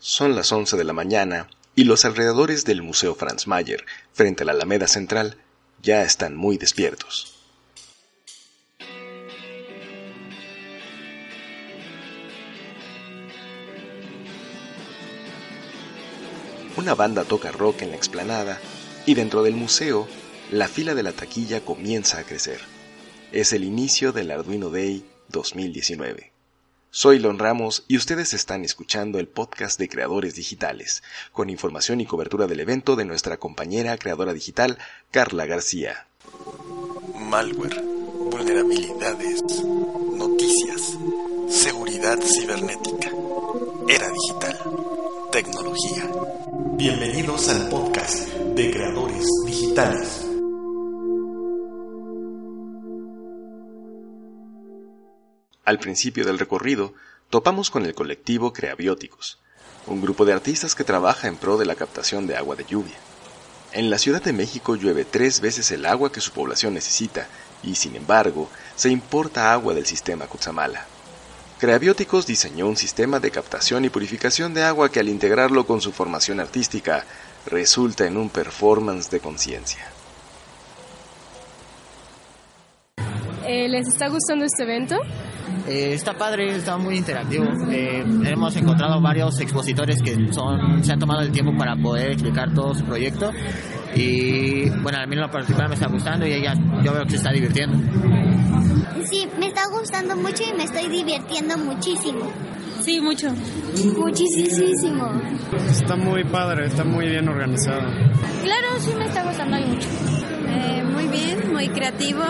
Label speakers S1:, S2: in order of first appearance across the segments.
S1: Son las 11 de la mañana y los alrededores del Museo Franz Mayer, frente a la Alameda Central, ya están muy despiertos. Una banda toca rock en la explanada y dentro del museo, la fila de la taquilla comienza a crecer. Es el inicio del Arduino Day 2019. Soy Lon Ramos y ustedes están escuchando el podcast de Creadores Digitales, con información y cobertura del evento de nuestra compañera creadora digital, Carla García. Malware, vulnerabilidades, noticias, seguridad cibernética, era digital, tecnología. Bienvenidos al podcast de Creadores Digitales. Al principio del recorrido, topamos con el colectivo Creabióticos, un grupo de artistas que trabaja en pro de la captación de agua de lluvia. En la Ciudad de México llueve tres veces el agua que su población necesita y, sin embargo, se importa agua del sistema Cutzamala. Creabióticos diseñó un sistema de captación y purificación de agua que al integrarlo con su formación artística resulta en un performance de conciencia.
S2: Eh, ¿Les está gustando este evento?
S3: Eh, está padre, está muy interactivo. Eh, hemos encontrado varios expositores que son, se han tomado el tiempo para poder explicar todo su proyecto. Y bueno, a mí en lo particular me está gustando y ella, yo veo que se está divirtiendo.
S4: Sí, me está gustando mucho y me estoy divirtiendo muchísimo.
S2: Sí, mucho.
S4: Muchísimo.
S5: Está muy padre, está muy bien organizado.
S4: Claro, sí me está gustando mucho.
S2: Eh, muy bien, muy creativo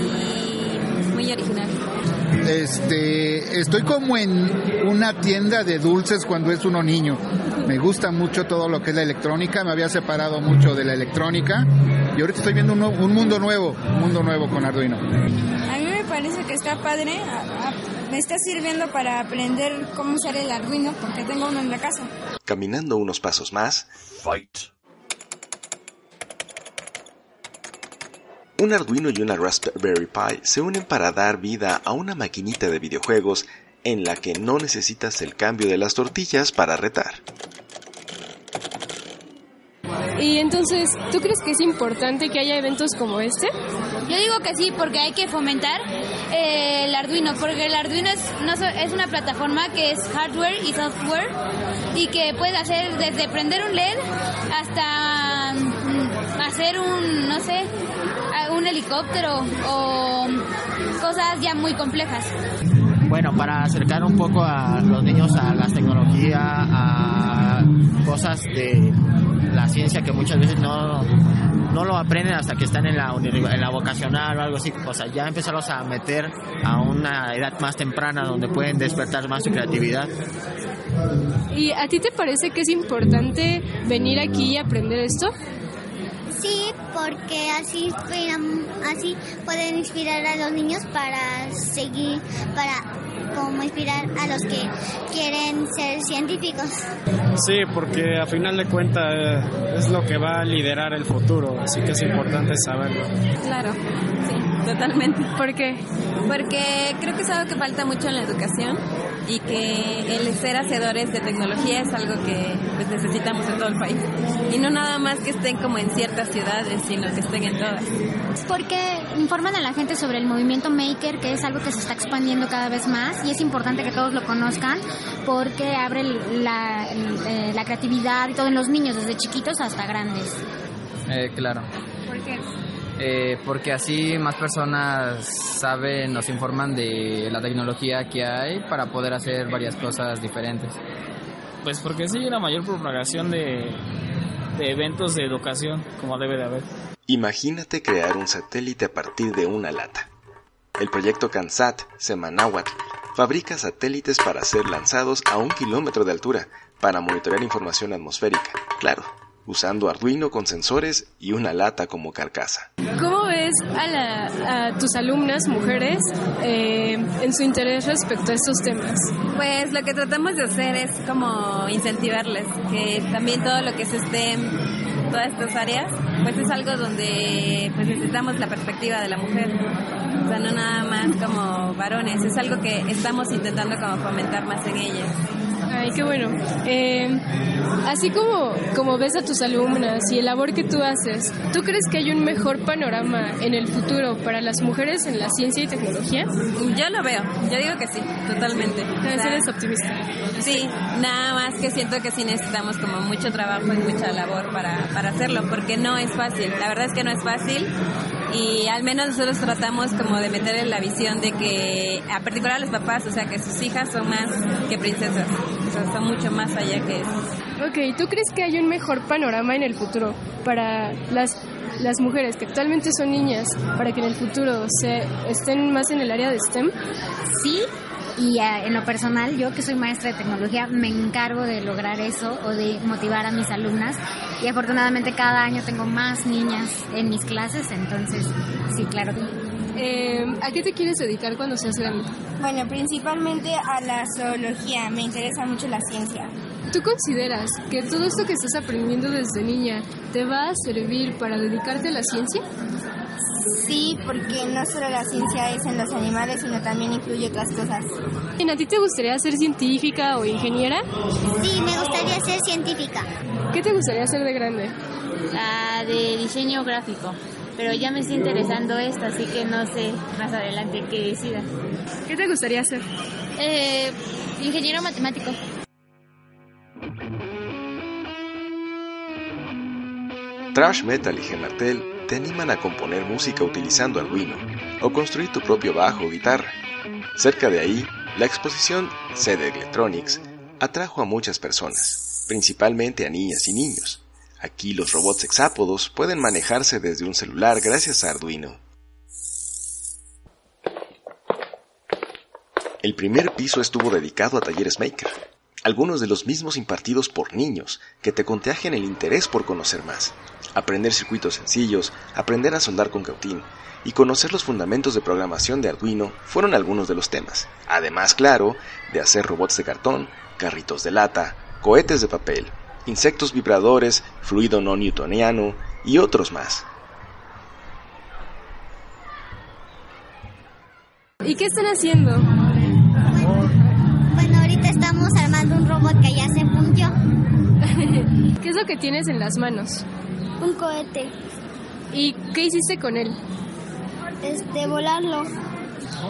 S2: y muy original.
S6: Este, estoy como en una tienda de dulces cuando es uno niño. Me gusta mucho todo lo que es la electrónica, me había separado mucho de la electrónica y ahorita estoy viendo un, un mundo nuevo, un mundo nuevo con Arduino.
S7: A mí me parece que está padre, a- a- me está sirviendo para aprender cómo usar el Arduino porque tengo uno en la casa.
S1: Caminando unos pasos más, un Arduino y una Raspberry Pi se unen para dar vida a una maquinita de videojuegos en la que no necesitas el cambio de las tortillas para retar.
S2: Y entonces, ¿tú crees que es importante que haya eventos como este?
S8: Yo digo que sí, porque hay que fomentar eh, el Arduino, porque el Arduino es, no so- es una plataforma que es hardware y software y que puede hacer desde prender un LED hasta mm, hacer un, no sé, helicóptero o cosas ya muy complejas.
S3: Bueno, para acercar un poco a los niños a las tecnologías, a cosas de la ciencia que muchas veces no, no lo aprenden hasta que están en la, en la vocacional o algo así. O sea, ya empezarlos a meter a una edad más temprana donde pueden despertar más su creatividad.
S2: ¿Y a ti te parece que es importante venir aquí y aprender esto?
S4: Sí, porque así, así pueden inspirar a los niños para seguir, para como inspirar a los que quieren ser científicos.
S5: Sí, porque a final de cuentas eh, es lo que va a liderar el futuro, así que es importante saberlo.
S9: Claro, sí, totalmente.
S2: ¿Por qué?
S9: Porque creo que es algo que falta mucho en la educación y que el ser hacedores de tecnología es algo que pues, necesitamos en todo el país. Y no nada más que estén como en ciertas ciudades, sino que estén en todas.
S10: Porque informan a la gente sobre el movimiento maker, que es algo que se está expandiendo cada vez más y es importante que todos lo conozcan porque abre la, eh, la creatividad y todo en los niños, desde chiquitos hasta grandes.
S11: Eh, claro.
S10: ¿Por qué?
S11: Eh, porque así más personas saben, nos informan de la tecnología que hay para poder hacer varias cosas diferentes.
S12: Pues porque sí, la mayor propagación de, de eventos de educación, como debe de haber.
S1: Imagínate crear un satélite a partir de una lata. El proyecto CANSAT, Semanáhuatl, fabrica satélites para ser lanzados a un kilómetro de altura para monitorear información atmosférica, claro, usando Arduino con sensores y una lata como carcasa.
S2: ¿Cómo ves a, la- a tus alumnas mujeres eh, en su interés respecto a estos temas?
S9: Pues lo que tratamos de hacer es como incentivarles, que también todo lo que se esté todas estas áreas, pues es algo donde pues necesitamos la perspectiva de la mujer. O sea, no nada más como varones, es algo que estamos intentando como fomentar más en ellas.
S2: Ay, qué bueno. Eh, así como, como ves a tus alumnas y el labor que tú haces, ¿tú crees que hay un mejor panorama en el futuro para las mujeres en la ciencia y tecnología?
S9: Yo lo veo, yo digo que sí, totalmente.
S2: O eres optimista.
S9: Sí, nada más que siento que sí necesitamos como mucho trabajo y mucha labor para, para hacerlo, porque no es fácil, la verdad es que no es fácil y al menos nosotros tratamos como de meter en la visión de que, a particular a los papás, o sea, que sus hijas son más que princesas, o sea, son mucho más allá que eso.
S2: Ok, ¿tú crees que hay un mejor panorama en el futuro para las, las mujeres que actualmente son niñas, para que en el futuro se estén más en el área de STEM?
S10: Sí, y eh, en lo personal, yo que soy maestra de tecnología, me encargo de lograr eso o de motivar a mis alumnas. Y afortunadamente cada año tengo más niñas en mis clases, entonces sí, claro.
S2: Eh, ¿A qué te quieres dedicar cuando seas grande?
S7: Bueno, principalmente a la zoología. Me interesa mucho la ciencia.
S2: ¿Tú consideras que todo esto que estás aprendiendo desde niña te va a servir para dedicarte a la ciencia?
S7: Sí, porque no solo la ciencia es en los animales, sino también incluye otras cosas.
S2: ¿Y a ti te gustaría ser científica o ingeniera?
S4: Sí, me gustaría ser científica.
S2: ¿Qué te gustaría ser de grande?
S8: La de diseño gráfico. Pero ya me está interesando esta, así que no sé más adelante qué decida.
S2: ¿Qué te gustaría hacer?
S8: Eh, ingeniero matemático.
S1: Trash Metal y Gemartel te animan a componer música utilizando Arduino o construir tu propio bajo o guitarra. Cerca de ahí, la exposición CD Electronics atrajo a muchas personas, principalmente a niñas y niños. Aquí los robots hexápodos pueden manejarse desde un celular gracias a Arduino. El primer piso estuvo dedicado a talleres maker, algunos de los mismos impartidos por niños que te contagian el interés por conocer más, aprender circuitos sencillos, aprender a soldar con cautín y conocer los fundamentos de programación de Arduino fueron algunos de los temas. Además, claro, de hacer robots de cartón, carritos de lata, cohetes de papel, insectos vibradores, fluido no newtoniano y otros más.
S2: ¿Y qué están haciendo?
S4: Bueno, ahorita estamos armando un robot que ya se fundió.
S2: ¿Qué es lo que tienes en las manos?
S4: Un cohete.
S2: ¿Y qué hiciste con él?
S4: Este, volarlo.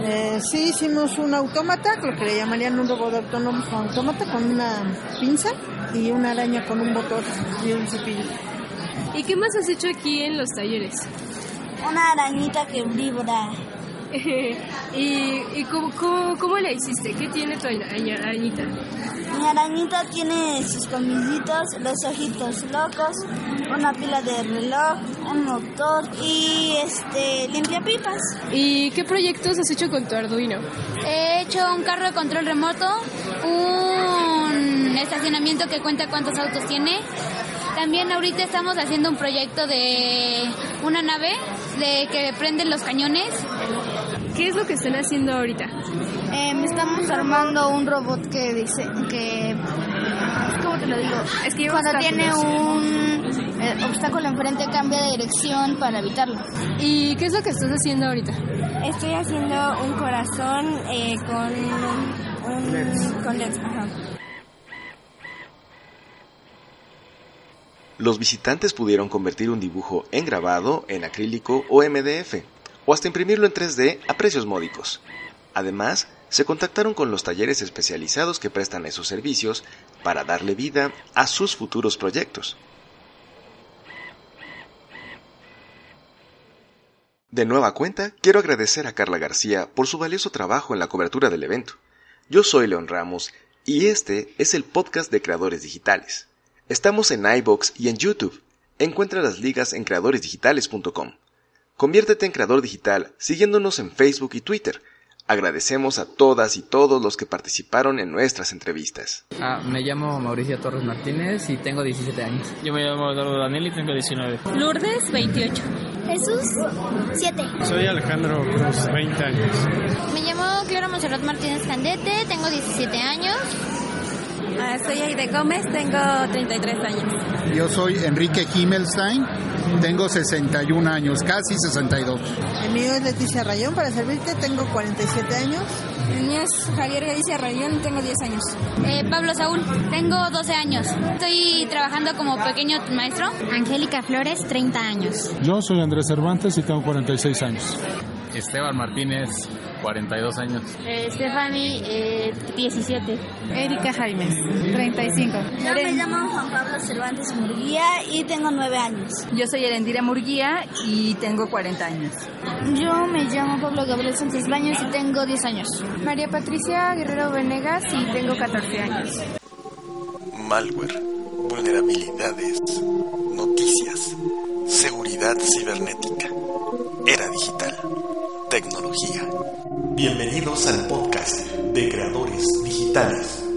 S13: Eh, sí, hicimos un autómata, lo que le llamarían un robot autónomo autómata con una pinza y una araña con un botón y un cepillo.
S2: ¿Y qué más has hecho aquí en los talleres?
S4: Una arañita que vibra.
S2: ¿Y, y cómo, cómo, cómo, la hiciste? ¿Qué tiene tu arañita?
S4: Mi arañita tiene sus colmillitos, los ojitos locos, una pila de reloj, un motor y este limpia pipas.
S2: ¿Y qué proyectos has hecho con tu Arduino?
S8: He hecho un carro de control remoto, un estacionamiento que cuenta cuántos autos tiene. También ahorita estamos haciendo un proyecto de una nave de que prenden los cañones.
S2: ¿Qué es lo que están haciendo ahorita?
S7: Eh, estamos armando un robot que dice que ¿cómo te lo digo?
S2: Es que
S7: cuando tiene un eh, obstáculo enfrente cambia de dirección para evitarlo.
S2: ¿Y qué es lo que estás haciendo ahorita?
S7: Estoy haciendo un corazón eh, con un,
S13: LEDs.
S7: con LEDs, ajá.
S1: Los visitantes pudieron convertir un dibujo en grabado, en acrílico o MDF, o hasta imprimirlo en 3D a precios módicos. Además, se contactaron con los talleres especializados que prestan esos servicios para darle vida a sus futuros proyectos. De nueva cuenta, quiero agradecer a Carla García por su valioso trabajo en la cobertura del evento. Yo soy León Ramos y este es el podcast de Creadores Digitales. Estamos en iBox y en YouTube. Encuentra las ligas en creadoresdigitales.com. Conviértete en creador digital siguiéndonos en Facebook y Twitter. Agradecemos a todas y todos los que participaron en nuestras entrevistas.
S11: Ah, me llamo Mauricio Torres Martínez y tengo 17 años.
S12: Yo me llamo Eduardo Daniel y tengo 19.
S8: Lourdes, 28.
S4: Jesús, 7.
S5: Soy Alejandro Cruz, 20 años.
S8: Me llamo Clara Monserrat Martínez Candete, tengo 17 años.
S9: Ah, soy Aide Gómez, tengo 33 años.
S6: Yo soy Enrique Himmelstein, tengo 61 años, casi 62.
S13: El mío es Leticia Rayón, para servirte tengo 47 años.
S7: El mío es Javier Galicia Rayón, tengo 10 años.
S8: Eh, Pablo Saúl, tengo 12 años. Estoy trabajando como pequeño maestro.
S10: Angélica Flores, 30 años.
S14: Yo soy Andrés Cervantes y tengo 46 años.
S15: Esteban Martínez, 42 años.
S16: Eh, Stephanie, eh, 17.
S17: Erika Jaimes, 35.
S18: Yo me llamo Juan Pablo Cervantes Murguía y tengo 9 años.
S19: Yo soy Erendira Murguía y tengo 40 años.
S20: Yo me llamo Pablo Gabriel Sánchez Baños y tengo 10 años.
S21: María Patricia Guerrero Venegas y tengo 14 años.
S12: Malware, vulnerabilidades, noticias, seguridad cibernética, era digital, tecnología. Bienvenidos al podcast de creadores digitales.